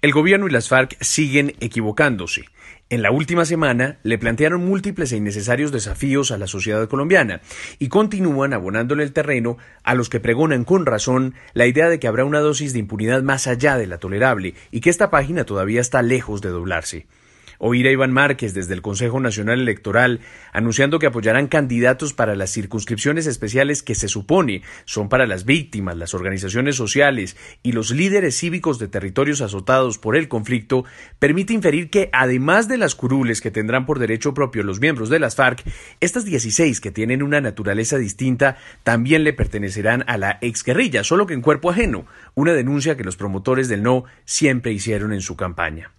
El gobierno y las FARC siguen equivocándose. En la última semana le plantearon múltiples e innecesarios desafíos a la sociedad colombiana y continúan abonándole el terreno a los que pregonan con razón la idea de que habrá una dosis de impunidad más allá de la tolerable y que esta página todavía está lejos de doblarse. Oír a Iván Márquez desde el Consejo Nacional Electoral anunciando que apoyarán candidatos para las circunscripciones especiales que se supone son para las víctimas, las organizaciones sociales y los líderes cívicos de territorios azotados por el conflicto, permite inferir que, además de las curules que tendrán por derecho propio los miembros de las FARC, estas 16 que tienen una naturaleza distinta también le pertenecerán a la exguerrilla, solo que en cuerpo ajeno, una denuncia que los promotores del no siempre hicieron en su campaña.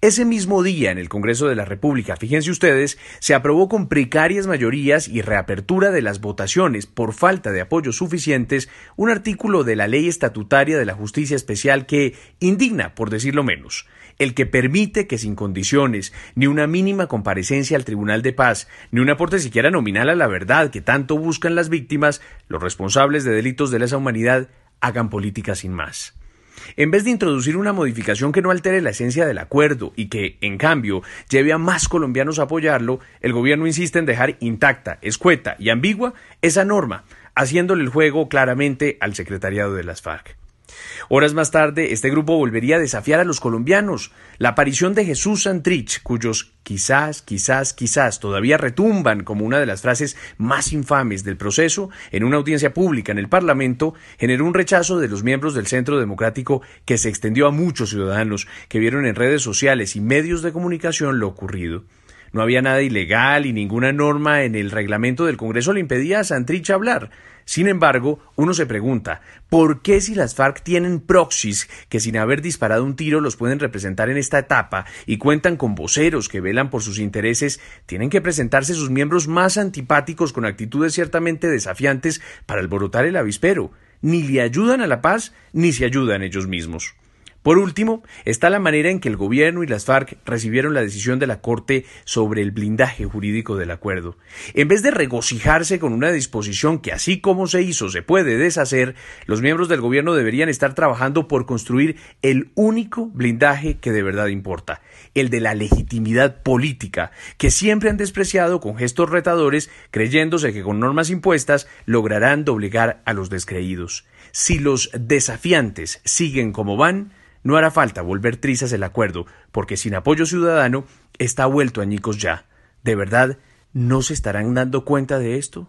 Ese mismo día en el Congreso de la República, fíjense ustedes, se aprobó con precarias mayorías y reapertura de las votaciones por falta de apoyos suficientes un artículo de la Ley Estatutaria de la Justicia Especial que indigna, por decirlo menos, el que permite que sin condiciones, ni una mínima comparecencia al Tribunal de Paz, ni un aporte siquiera nominal a la verdad que tanto buscan las víctimas, los responsables de delitos de lesa humanidad, hagan política sin más. En vez de introducir una modificación que no altere la esencia del acuerdo y que, en cambio, lleve a más colombianos a apoyarlo, el gobierno insiste en dejar intacta, escueta y ambigua esa norma, haciéndole el juego claramente al secretariado de las FARC. Horas más tarde, este grupo volvería a desafiar a los colombianos. La aparición de Jesús Santrich, cuyos quizás, quizás, quizás todavía retumban como una de las frases más infames del proceso, en una audiencia pública en el Parlamento, generó un rechazo de los miembros del Centro Democrático que se extendió a muchos ciudadanos que vieron en redes sociales y medios de comunicación lo ocurrido. No había nada ilegal y ninguna norma en el reglamento del Congreso le impedía a Santrich hablar. Sin embargo, uno se pregunta, ¿por qué si las FARC tienen proxies que sin haber disparado un tiro los pueden representar en esta etapa y cuentan con voceros que velan por sus intereses, tienen que presentarse sus miembros más antipáticos con actitudes ciertamente desafiantes para alborotar el avispero? Ni le ayudan a la paz, ni se ayudan ellos mismos. Por último, está la manera en que el gobierno y las FARC recibieron la decisión de la Corte sobre el blindaje jurídico del acuerdo. En vez de regocijarse con una disposición que así como se hizo se puede deshacer, los miembros del gobierno deberían estar trabajando por construir el único blindaje que de verdad importa, el de la legitimidad política, que siempre han despreciado con gestos retadores, creyéndose que con normas impuestas lograrán doblegar a los descreídos. Si los desafiantes siguen como van, no hará falta volver trizas el acuerdo, porque sin apoyo ciudadano está vuelto añicos ya. ¿De verdad no se estarán dando cuenta de esto?